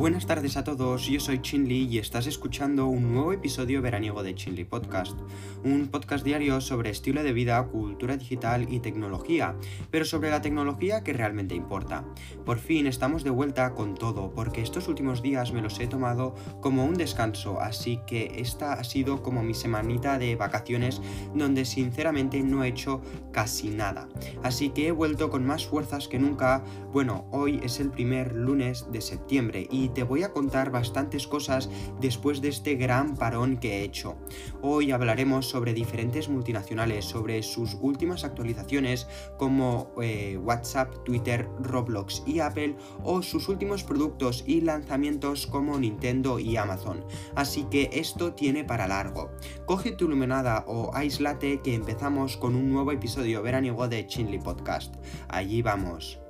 Buenas tardes a todos, yo soy Chinli y estás escuchando un nuevo episodio veraniego de Chinli Podcast, un podcast diario sobre estilo de vida, cultura digital y tecnología, pero sobre la tecnología que realmente importa. Por fin estamos de vuelta con todo, porque estos últimos días me los he tomado como un descanso, así que esta ha sido como mi semanita de vacaciones donde sinceramente no he hecho casi nada. Así que he vuelto con más fuerzas que nunca. Bueno, hoy es el primer lunes de septiembre y te voy a contar bastantes cosas después de este gran parón que he hecho. Hoy hablaremos sobre diferentes multinacionales, sobre sus últimas actualizaciones como eh, WhatsApp, Twitter, Roblox y Apple o sus últimos productos y lanzamientos como Nintendo y Amazon. Así que esto tiene para largo. Coge tu iluminada o aislate que empezamos con un nuevo episodio veraniego de Chinley Podcast. Allí vamos.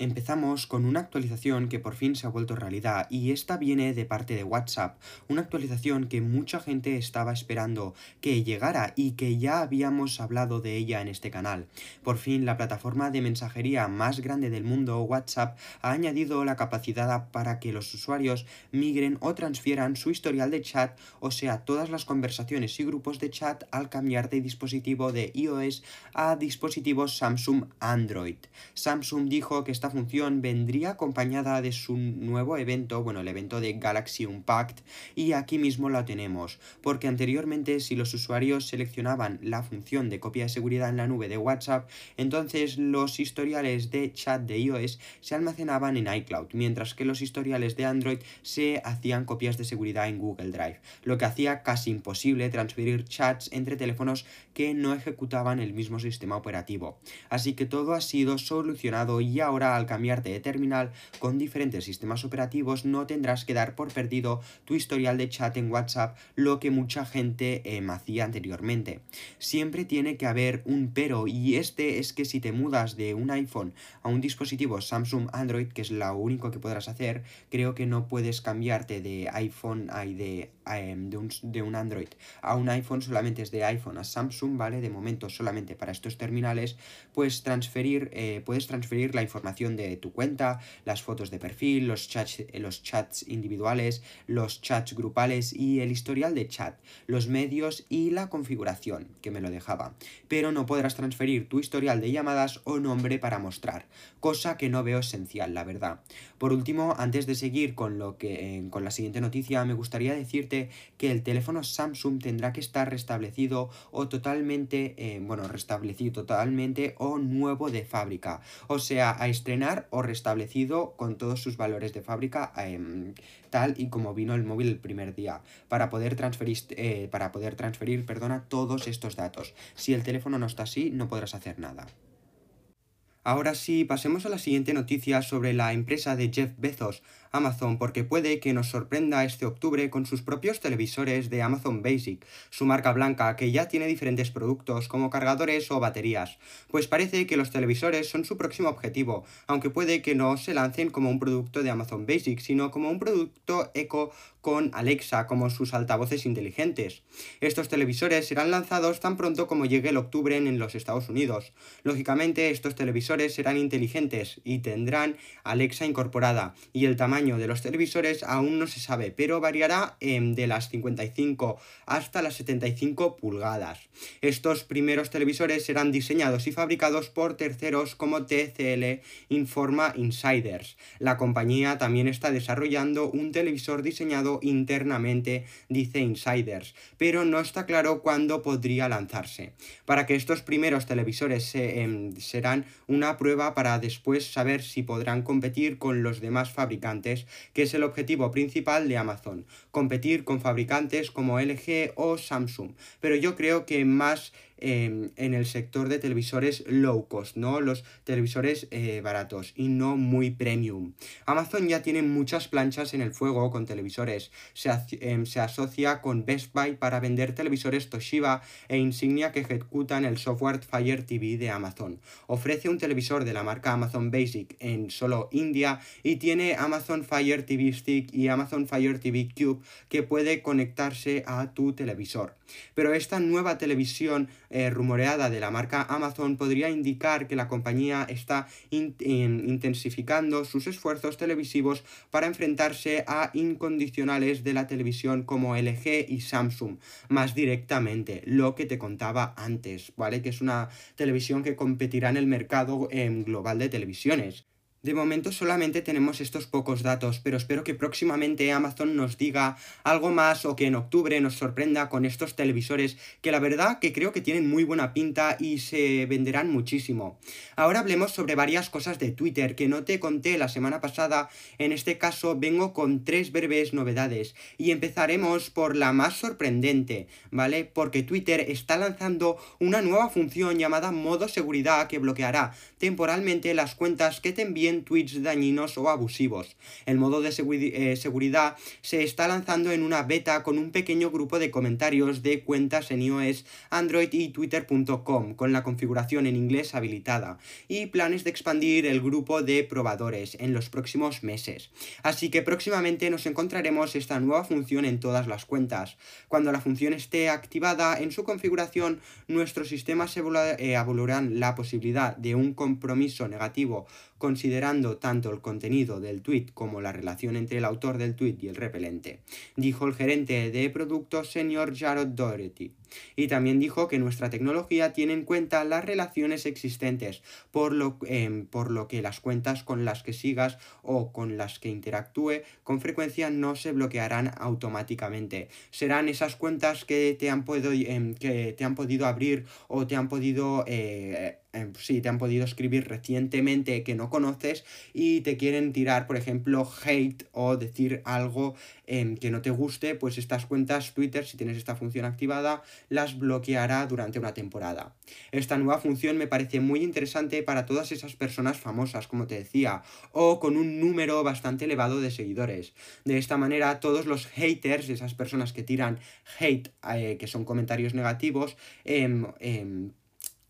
Empezamos con una actualización que por fin se ha vuelto realidad y esta viene de parte de WhatsApp, una actualización que mucha gente estaba esperando que llegara y que ya habíamos hablado de ella en este canal. Por fin la plataforma de mensajería más grande del mundo, WhatsApp, ha añadido la capacidad para que los usuarios migren o transfieran su historial de chat, o sea, todas las conversaciones y grupos de chat al cambiar de dispositivo de iOS a dispositivos Samsung Android. Samsung dijo que función vendría acompañada de su nuevo evento, bueno, el evento de Galaxy Unpacked, y aquí mismo la tenemos, porque anteriormente si los usuarios seleccionaban la función de copia de seguridad en la nube de WhatsApp, entonces los historiales de chat de iOS se almacenaban en iCloud, mientras que los historiales de Android se hacían copias de seguridad en Google Drive, lo que hacía casi imposible transferir chats entre teléfonos que no ejecutaban el mismo sistema operativo. Así que todo ha sido solucionado y ahora al cambiarte de terminal con diferentes sistemas operativos no tendrás que dar por perdido tu historial de chat en WhatsApp, lo que mucha gente eh, hacía anteriormente. Siempre tiene que haber un pero y este es que si te mudas de un iPhone a un dispositivo Samsung Android, que es lo único que podrás hacer, creo que no puedes cambiarte de iPhone y de, em, de un Android a un iPhone, solamente es de iPhone a Samsung, ¿vale? De momento solamente para estos terminales, pues transferir, eh, puedes transferir la información de tu cuenta, las fotos de perfil, los chats, los chats individuales, los chats grupales y el historial de chat, los medios y la configuración, que me lo dejaba. Pero no podrás transferir tu historial de llamadas o nombre para mostrar, cosa que no veo esencial, la verdad. Por último, antes de seguir con, lo que, eh, con la siguiente noticia, me gustaría decirte que el teléfono Samsung tendrá que estar restablecido o totalmente, eh, bueno, restablecido totalmente o nuevo de fábrica. O sea, a estrenar o restablecido con todos sus valores de fábrica em, tal y como vino el móvil el primer día para poder transferir, eh, para poder transferir perdona, todos estos datos. Si el teléfono no está así no podrás hacer nada. Ahora sí, pasemos a la siguiente noticia sobre la empresa de Jeff Bezos, Amazon, porque puede que nos sorprenda este octubre con sus propios televisores de Amazon Basic, su marca blanca, que ya tiene diferentes productos como cargadores o baterías. Pues parece que los televisores son su próximo objetivo, aunque puede que no se lancen como un producto de Amazon Basic, sino como un producto eco con Alexa como sus altavoces inteligentes. Estos televisores serán lanzados tan pronto como llegue el octubre en los Estados Unidos. Lógicamente, estos televisores serán inteligentes y tendrán Alexa incorporada y el tamaño de los televisores aún no se sabe, pero variará de las 55 hasta las 75 pulgadas. Estos primeros televisores serán diseñados y fabricados por terceros como TCL informa Insiders. La compañía también está desarrollando un televisor diseñado internamente, dice Insiders, pero no está claro cuándo podría lanzarse. Para que estos primeros televisores em, serán un una prueba para después saber si podrán competir con los demás fabricantes, que es el objetivo principal de Amazon, competir con fabricantes como LG o Samsung. Pero yo creo que más Em, en el sector de televisores low cost, ¿no? Los televisores eh, baratos y no muy premium. Amazon ya tiene muchas planchas en el fuego con televisores. Se, em, se, asocia con Best Buy para vender televisores Toshiba e Insignia que ejecutan el software Fire TV de Amazon. Ofrece un televisor de la marca Amazon Basic en solo India y tiene Amazon Fire TV Stick y Amazon Fire TV Cube que puede conectarse a tu televisor. Pero esta nueva televisión eh, rumoreada de la marca Amazon podría indicar que la compañía está intensificando sus esfuerzos televisivos para enfrentarse a incondicionales de la televisión como LG y Samsung más directamente, lo que te contaba antes, ¿vale? Que es una televisión que competirá en el mercado global de televisiones. De momento solamente tenemos estos pocos datos, pero espero que próximamente Amazon nos diga algo más o que en octubre nos sorprenda con estos televisores que la verdad que creo que tienen muy buena pinta y se venderán muchísimo. Ahora hablemos sobre varias cosas de Twitter que no te conté la semana pasada, en este caso vengo con tres breves novedades y empezaremos por la más sorprendente, ¿vale? Porque Twitter está lanzando una nueva función llamada modo seguridad que bloqueará temporalmente las cuentas que te envíen tweets dañinos o abusivos. El modo de eh, seguridad se está lanzando en una beta con un pequeño grupo de comentarios de cuentas en iOS, Android y Twitter.com con la configuración en inglés habilitada y planes de expandir el grupo de probadores en los próximos meses. Así que próximamente nos encontraremos esta nueva función en todas las cuentas. Cuando la función esté activada en su configuración, nuestros sistemas eh, evaluarán la posibilidad de un compromiso negativo considerando tanto el contenido del tweet como la relación entre el autor del tweet y el repelente, dijo el gerente de productos señor Jarrod Doherty. Y también dijo que nuestra tecnología tiene en cuenta las relaciones existentes, por lo, em, por lo que las cuentas con las que sigas o con las que interactúe con frecuencia no se bloquearán automáticamente. Serán esas cuentas que te han, podido, em, que te han podido abrir o te han podido eh, em, sí, te han podido escribir recientemente que no conoces y te quieren tirar, por ejemplo, hate o decir algo que no te guste, pues estas cuentas Twitter, si tienes esta función activada, las bloqueará durante una temporada. Esta nueva función me parece muy interesante para todas esas personas famosas, como te decía, o con un número bastante elevado de seguidores. De esta manera, todos los haters, esas personas que tiran hate, eh, que son comentarios negativos, em,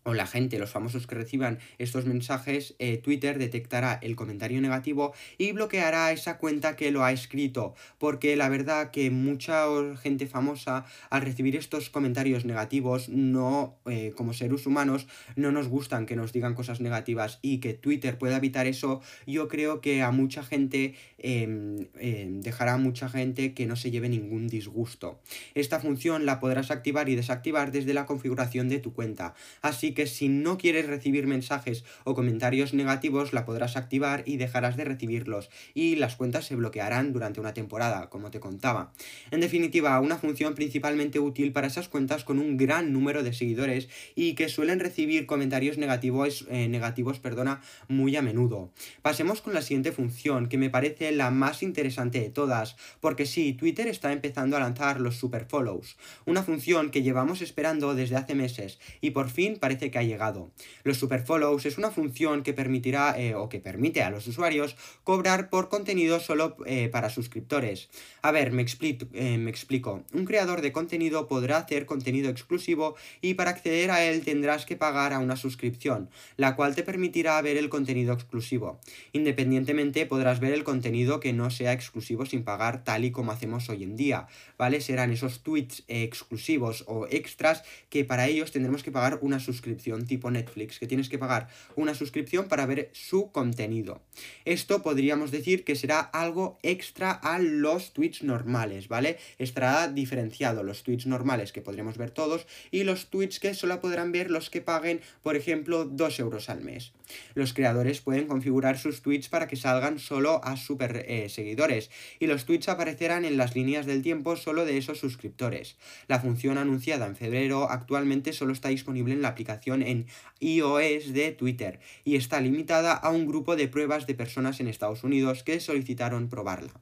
o la gente, los famosos que reciban estos mensajes, eh, Twitter detectará el comentario negativo y bloqueará esa cuenta que lo ha escrito. Porque la verdad que mucha gente famosa al recibir estos comentarios negativos, no, eh, como seres humanos, no nos gustan que nos digan cosas negativas y que Twitter pueda evitar eso, yo creo que a mucha gente em, em, dejará a mucha gente que no se lleve ningún disgusto. Esta función la podrás activar y desactivar desde la configuración de tu cuenta. Así que si no quieres recibir mensajes o comentarios negativos la podrás activar y dejarás de recibirlos y las cuentas se bloquearán durante una temporada, como te contaba. En definitiva, una función principalmente útil para esas cuentas con un gran número de seguidores y que suelen recibir comentarios negativos, eh, negativos perdona, muy a menudo. Pasemos con la siguiente función, que me parece la más interesante de todas, porque sí, Twitter está empezando a lanzar los super follows, una función que llevamos esperando desde hace meses y por fin parece que ha llegado. Los superfollows es una función que permitirá eh, o que permite a los usuarios cobrar por contenido solo eh, para suscriptores. A ver, me explico, eh, me explico. Un creador de contenido podrá hacer contenido exclusivo y para acceder a él tendrás que pagar a una suscripción, la cual te permitirá ver el contenido exclusivo. Independientemente podrás ver el contenido que no sea exclusivo sin pagar tal y como hacemos hoy en día, ¿vale? Serán esos tweets exclusivos o extras que para ellos tendremos que pagar una suscripción tipo Netflix, que tienes que pagar una suscripción para ver su contenido. Esto podríamos decir que será algo extra a los tweets normales, ¿vale? Estará diferenciado los tweets normales que podremos ver todos y los tweets que solo podrán ver los que paguen, por ejemplo, 2 euros al mes. Los creadores pueden configurar sus tweets para que salgan solo a super eh, seguidores y los tweets aparecerán en las líneas del tiempo solo de esos suscriptores. La función anunciada en febrero actualmente solo está disponible en la aplicación en iOS de Twitter y está limitada a un grupo de pruebas de personas en Estados Unidos que solicitaron probarla.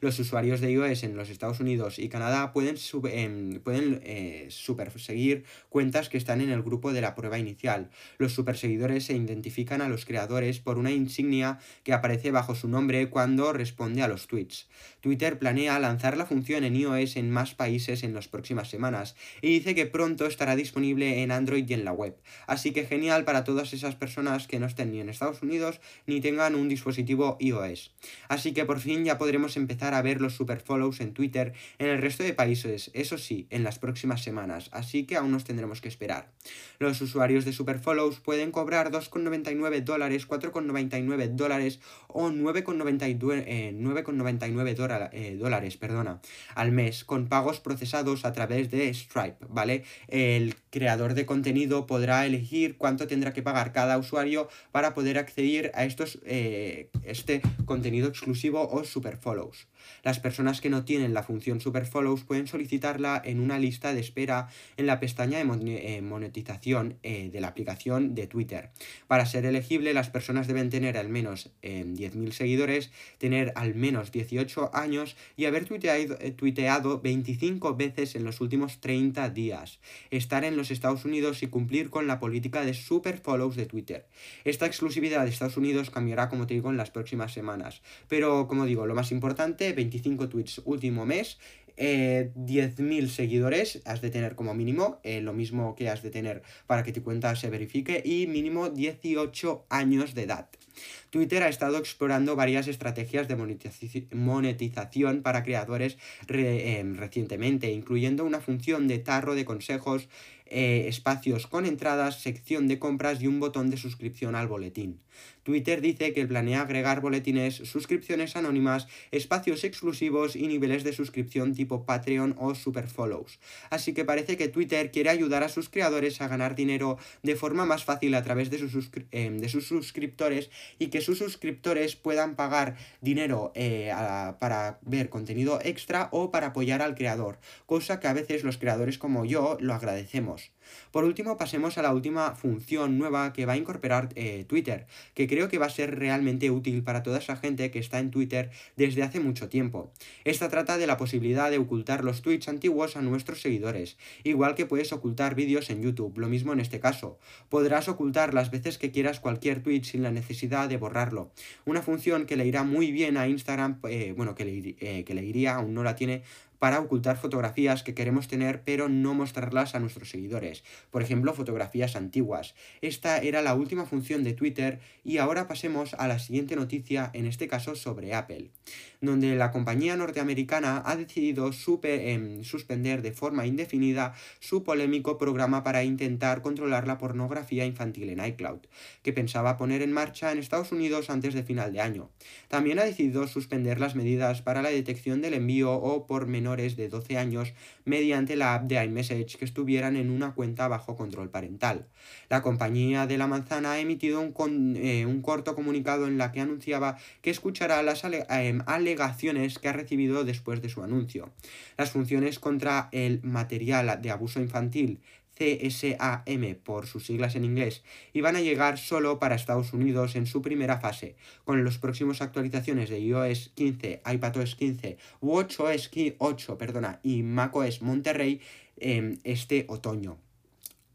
Los usuarios de iOS en los Estados Unidos y Canadá pueden, em, pueden eh, superseguir cuentas que están en el grupo de la prueba inicial. Los superseguidores se identifican a los creadores por una insignia que aparece bajo su nombre cuando responde a los tweets. Twitter planea lanzar la función en iOS en más países en las próximas semanas y dice que pronto estará disponible en Android y en la web. Así que genial para todas esas personas que no estén ni en Estados Unidos ni tengan un dispositivo iOS. Así que por fin ya podremos empezar a ver los superfollows en Twitter en el resto de países, eso sí, en las próximas semanas, así que aún nos tendremos que esperar. Los usuarios de superfollows pueden cobrar 2,99 dólares, 4,99 dólares o 9,99 eh, eh, dólares perdona, al mes con pagos procesados a través de Stripe, ¿vale? El creador de contenido podrá elegir cuánto tendrá que pagar cada usuario para poder acceder a estos, eh, este contenido exclusivo o superfollows. Las personas que no tienen la función superfollows pueden solicitarla en una lista de espera en la pestaña de monetización de la aplicación de Twitter. Para ser elegible, las personas deben tener al menos 10.000 seguidores, tener al menos 18 años y haber tuiteado, eh, tuiteado 25 veces en los últimos 30 días, estar en los Estados Unidos y cumplir con la política de super follows de Twitter. Esta exclusividad de Estados Unidos cambiará, como te digo, en las próximas semanas. Pero, como digo, lo más importante, 25 tweets último mes, eh, 10.000 seguidores has de tener como mínimo, eh, lo mismo que has de tener para que tu cuenta se verifique y mínimo 18 años de edad. Twitter ha estado explorando varias estrategias de monetización para creadores em, recientemente, incluyendo una función de tarro de consejos, eh, espacios con entradas, sección de compras y un botón de suscripción al boletín. Twitter dice que planea agregar boletines, suscripciones anónimas, espacios exclusivos y niveles de suscripción tipo Patreon o Superfollows. Así que parece que Twitter quiere ayudar a sus creadores a ganar dinero de forma más fácil a través de sus, sus suscriptores y que sus suscriptores puedan pagar dinero eh, para ver contenido extra o para apoyar al creador, cosa que a veces los creadores como yo lo agradecemos. Por último, pasemos a la última función nueva que va a incorporar eh, Twitter, que creo que va a ser realmente útil para toda esa gente que está en Twitter desde hace mucho tiempo. Esta trata de la posibilidad de ocultar los tweets antiguos a nuestros seguidores, igual que puedes ocultar vídeos en YouTube, lo mismo en este caso. Podrás ocultar las veces que quieras cualquier tweet sin la necesidad de borrarlo. Una función que le irá muy bien a Instagram, eh, bueno, que le, eh, que le iría, aún no la tiene, para ocultar fotografías que queremos tener pero no mostrarlas a nuestros seguidores. Por ejemplo, fotografías antiguas. Esta era la última función de Twitter y ahora pasemos a la siguiente noticia, en este caso sobre Apple, donde la compañía norteamericana ha decidido em, suspender de forma indefinida su polémico programa para intentar controlar la pornografía infantil en iCloud, que pensaba poner en marcha en Estados Unidos antes de final de año. También ha decidido suspender las medidas para la detección del envío o por menor de 12 años mediante la app de iMessage que estuvieran en una cuenta bajo control parental. La compañía de la manzana ha emitido un, eh, un corto comunicado en la que anunciaba que escuchará las em, alegaciones que ha recibido después de su anuncio. Las funciones contra el material de abuso infantil CSAM por sus siglas en inglés, y van a llegar solo para Estados Unidos en su primera fase, con las próximas actualizaciones de iOS 15, iPadOS 15, WatchOS 8 perdona, y macOS Monterrey en este otoño.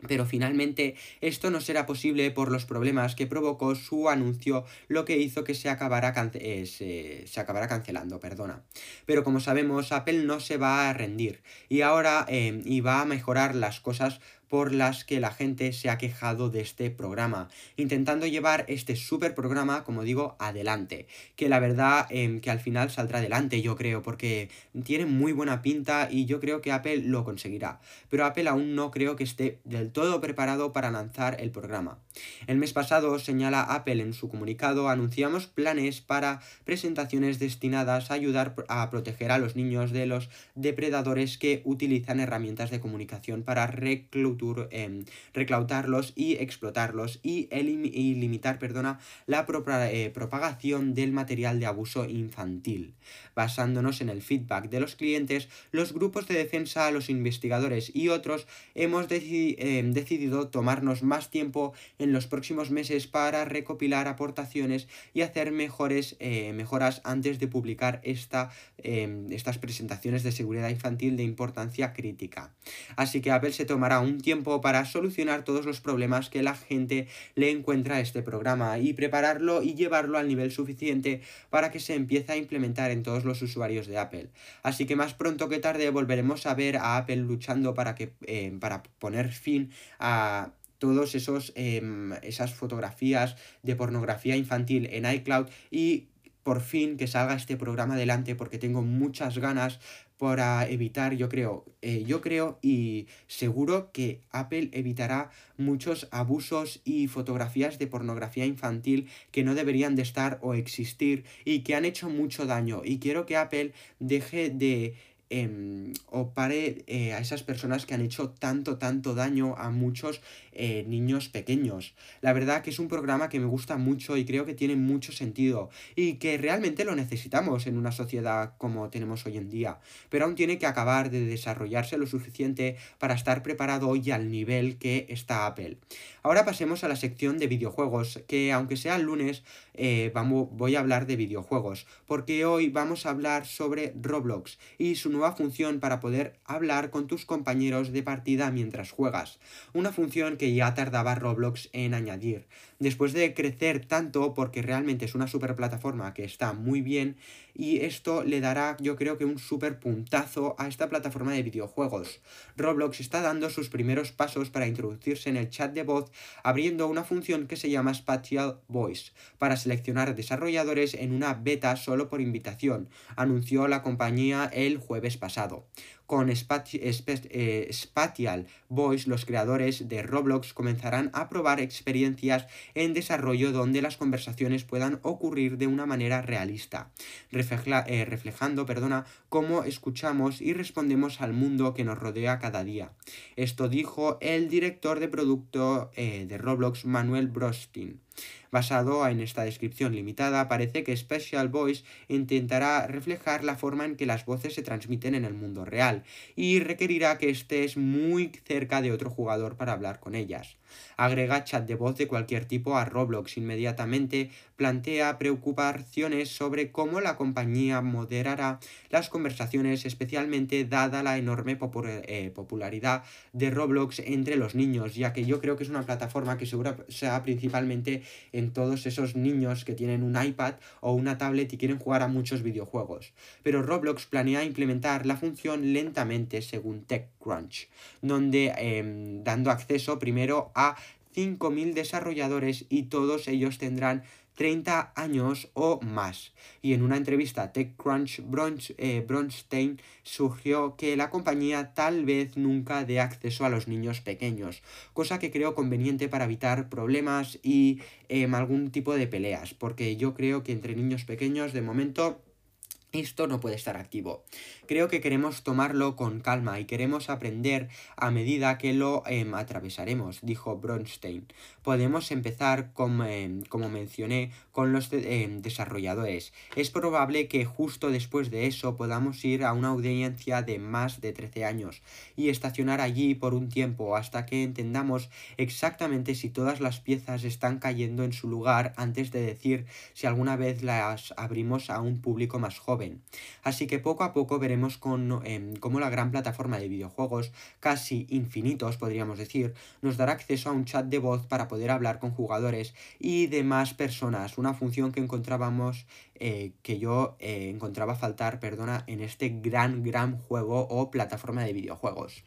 Pero finalmente esto no será posible por los problemas que provocó su anuncio, lo que hizo que se acabara, eh, se, acabara cancelando. Perdona. Pero como sabemos, Apple no se va a rendir y ahora eh, y va a mejorar las cosas por las que la gente se ha quejado de este programa, intentando llevar este super programa, como digo, adelante. Que la verdad em, que al final saldrá adelante, yo creo, porque tiene muy buena pinta y yo creo que Apple lo conseguirá. Pero Apple aún no creo que esté del todo preparado para lanzar el programa. El mes pasado, señala Apple en su comunicado, anunciamos planes para presentaciones destinadas a ayudar a proteger a los niños de los depredadores que utilizan herramientas de comunicación para reclutar futuro em, reclautarlos y explotarlos y, y limitar perdona, la eh, propagación del material de abuso infantil. Basándonos en el feedback de los clientes, los grupos de defensa, los investigadores y otros hemos em, decidido tomarnos más tiempo en los próximos meses para recopilar aportaciones y hacer mejores eh, mejoras antes de publicar esta, em, estas presentaciones de seguridad infantil de importancia crítica. Así que Apple se tomará un tiempo para solucionar todos los problemas que la gente le encuentra a este programa y prepararlo y llevarlo al nivel suficiente para que se empiece a implementar en todos los usuarios de Apple. Así que más pronto que tarde volveremos a ver a Apple luchando para, que, em, para poner fin a todos esos em, esas fotografías de pornografía infantil en iCloud y por fin que salga este programa adelante porque tengo muchas ganas para evitar, yo creo, eh, yo creo y seguro que Apple evitará muchos abusos y fotografías de pornografía infantil que no deberían de estar o existir y que han hecho mucho daño. Y quiero que Apple deje de Em, o pare eh, a esas personas que han hecho tanto, tanto daño a muchos eh, niños pequeños. La verdad que es un programa que me gusta mucho y creo que tiene mucho sentido y que realmente lo necesitamos en una sociedad como tenemos hoy en día, pero aún tiene que acabar de desarrollarse lo suficiente para estar preparado hoy al nivel que está Apple. Ahora pasemos a la sección de videojuegos, que aunque sea el lunes, eh, vamos, voy a hablar de videojuegos, porque hoy vamos a hablar sobre Roblox y su nueva función para poder hablar con tus compañeros de partida mientras juegas. Una función que ya tardaba Roblox en añadir. Después de crecer tanto, porque realmente es una super plataforma que está muy bien, y esto le dará yo creo que un super puntazo a esta plataforma de videojuegos. Roblox está dando sus primeros pasos para introducirse en el chat de voz abriendo una función que se llama Spatial Voice para seleccionar desarrolladores en una beta solo por invitación, anunció la compañía el jueves pasado. Con eh, Spatial Voice, los creadores de Roblox comenzarán a probar experiencias en desarrollo donde las conversaciones puedan ocurrir de una manera realista, eh, reflejando perdona, cómo escuchamos y respondemos al mundo que nos rodea cada día. Esto dijo el director de producto eh, de Roblox, Manuel Brostin. Basado en esta descripción limitada, parece que Special Voice intentará reflejar la forma en que las voces se transmiten en el mundo real y requerirá que estés muy cerca de otro jugador para hablar con ellas. Agrega chat de voz de cualquier tipo a Roblox inmediatamente, plantea preocupaciones sobre cómo la compañía moderará las conversaciones, especialmente dada la enorme eh, popularidad de Roblox entre los niños, ya que yo creo que es una plataforma que seguro sea principalmente en todos esos niños que tienen un iPad o una tablet y quieren jugar a muchos videojuegos. Pero Roblox planea implementar la función lentamente según TechCrunch, donde em, dando acceso primero a 5.000 desarrolladores y todos ellos tendrán 30 años o más. Y en una entrevista a TechCrunch, eh, Bronstein surgió que la compañía tal vez nunca dé acceso a los niños pequeños, cosa que creo conveniente para evitar problemas y em, algún tipo de peleas, porque yo creo que entre niños pequeños de momento esto no puede estar activo. Creo que queremos tomarlo con calma y queremos aprender a medida que lo em, atravesaremos, dijo Bronstein. Podemos empezar, como, em, como mencioné, con los em, desarrolladores. Es probable que justo después de eso podamos ir a una audiencia de más de 13 años y estacionar allí por un tiempo hasta que entendamos exactamente si todas las piezas están cayendo en su lugar antes de decir si alguna vez las abrimos a un público más joven Así que poco a poco veremos em, cómo la gran plataforma de videojuegos, casi infinitos podríamos decir, nos dará acceso a un chat de voz para poder hablar con jugadores y demás personas, una función que encontrábamos eh, que yo eh, encontraba faltar, perdona, en este gran, gran juego o plataforma de videojuegos.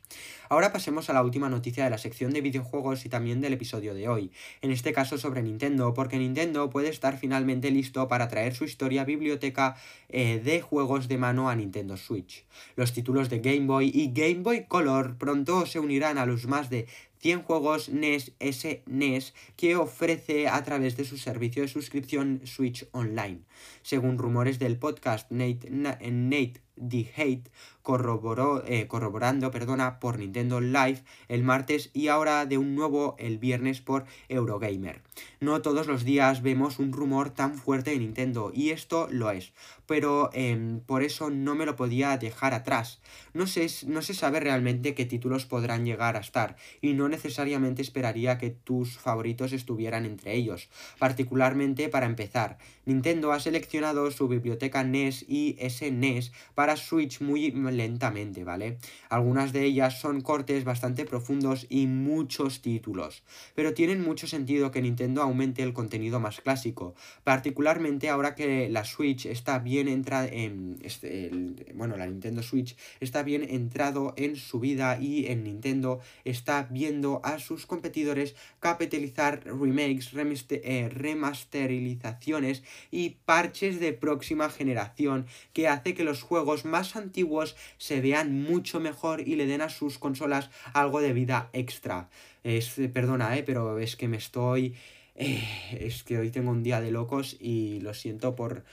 Ahora pasemos a la última noticia de la sección de videojuegos y también del episodio de hoy, en este caso sobre Nintendo, porque Nintendo puede estar finalmente listo para traer su historia biblioteca eh, de juegos de mano a Nintendo Switch. Los títulos de Game Boy y Game Boy Color pronto se unirán a los más de 100 juegos NES SNES que ofrece a través de su servicio de suscripción Switch Online. Según rumores del podcast Nate, Nate The Hate, corroboró, eh, corroborando perdona, por Nintendo Live el martes y ahora de un nuevo el viernes por Eurogamer. No todos los días vemos un rumor tan fuerte de Nintendo y esto lo es, pero em, por eso no me lo podía dejar atrás. No, no se sabe realmente qué títulos podrán llegar a estar y no necesariamente esperaría que tus favoritos estuvieran entre ellos, particularmente para empezar. Nintendo ha seleccionado su biblioteca NES y SNES para Switch muy lentamente, ¿vale? Algunas de ellas son cortes bastante profundos y muchos títulos, pero tienen mucho sentido que Nintendo aumente el contenido más clásico, particularmente ahora que la Switch está bien entrada en... Este, bueno, la Nintendo Switch está bien entrado en su vida y en Nintendo está viendo a sus competidores capitalizar remakes, eh, remasterizaciones y parches de próxima generación que hace que los juegos más antiguos se vean mucho mejor y le den a sus consolas algo de vida extra. Es, perdona, eh, pero es que me estoy... Eh, es que hoy tengo un día de locos y lo siento por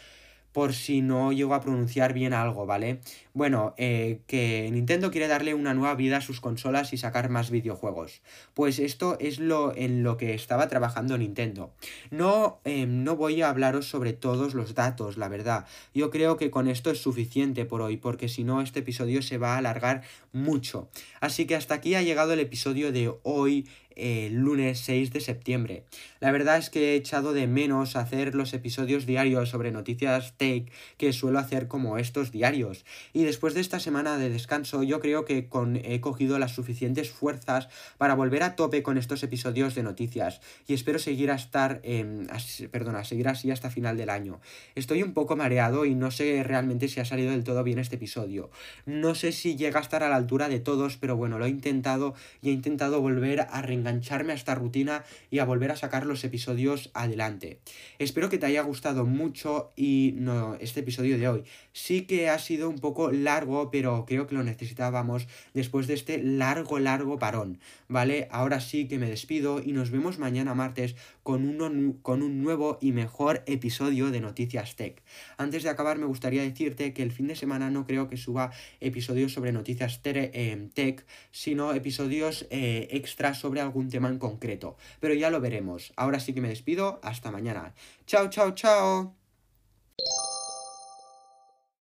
por si no llego a pronunciar bien algo, ¿vale? Bueno, eh, que Nintendo quiere darle una nueva vida a sus consolas y sacar más videojuegos. Pues esto es lo en lo que estaba trabajando Nintendo. No, em, no voy a hablaros sobre todos los datos, la verdad. Yo creo que con esto es suficiente por hoy, porque si no este episodio se va a alargar mucho. Así que hasta aquí ha llegado el episodio de hoy el lunes 6 de septiembre. La verdad es que he echado de menos hacer los episodios diarios sobre noticias tech que suelo hacer como estos diarios. Después de esta semana de descanso yo creo que con, he cogido las suficientes fuerzas para volver a tope con estos episodios de noticias. Y espero seguir a estar, perdona, seguir así hasta final del año. Estoy un poco mareado y no sé realmente si ha salido del todo bien este episodio. No sé si llega a estar a la altura de todos, pero bueno, lo he intentado y he intentado volver a engancharme a esta rutina y a volver a sacar los episodios adelante. Espero que te haya gustado mucho y no este episodio de hoy. Sí que ha sido un poco largo, pero creo que lo necesitábamos después de este largo, largo parón. ¿Vale? Ahora sí que me despido y nos vemos mañana martes con, uno, con un nuevo y mejor episodio de Noticias Tech. Antes de acabar me gustaría decirte que el fin de semana no creo que suba episodios sobre noticias eh, tech, sino episodios eh, extras sobre algún tema en concreto. Pero ya lo veremos. Ahora sí que me despido. Hasta mañana. Chao, chao, chao.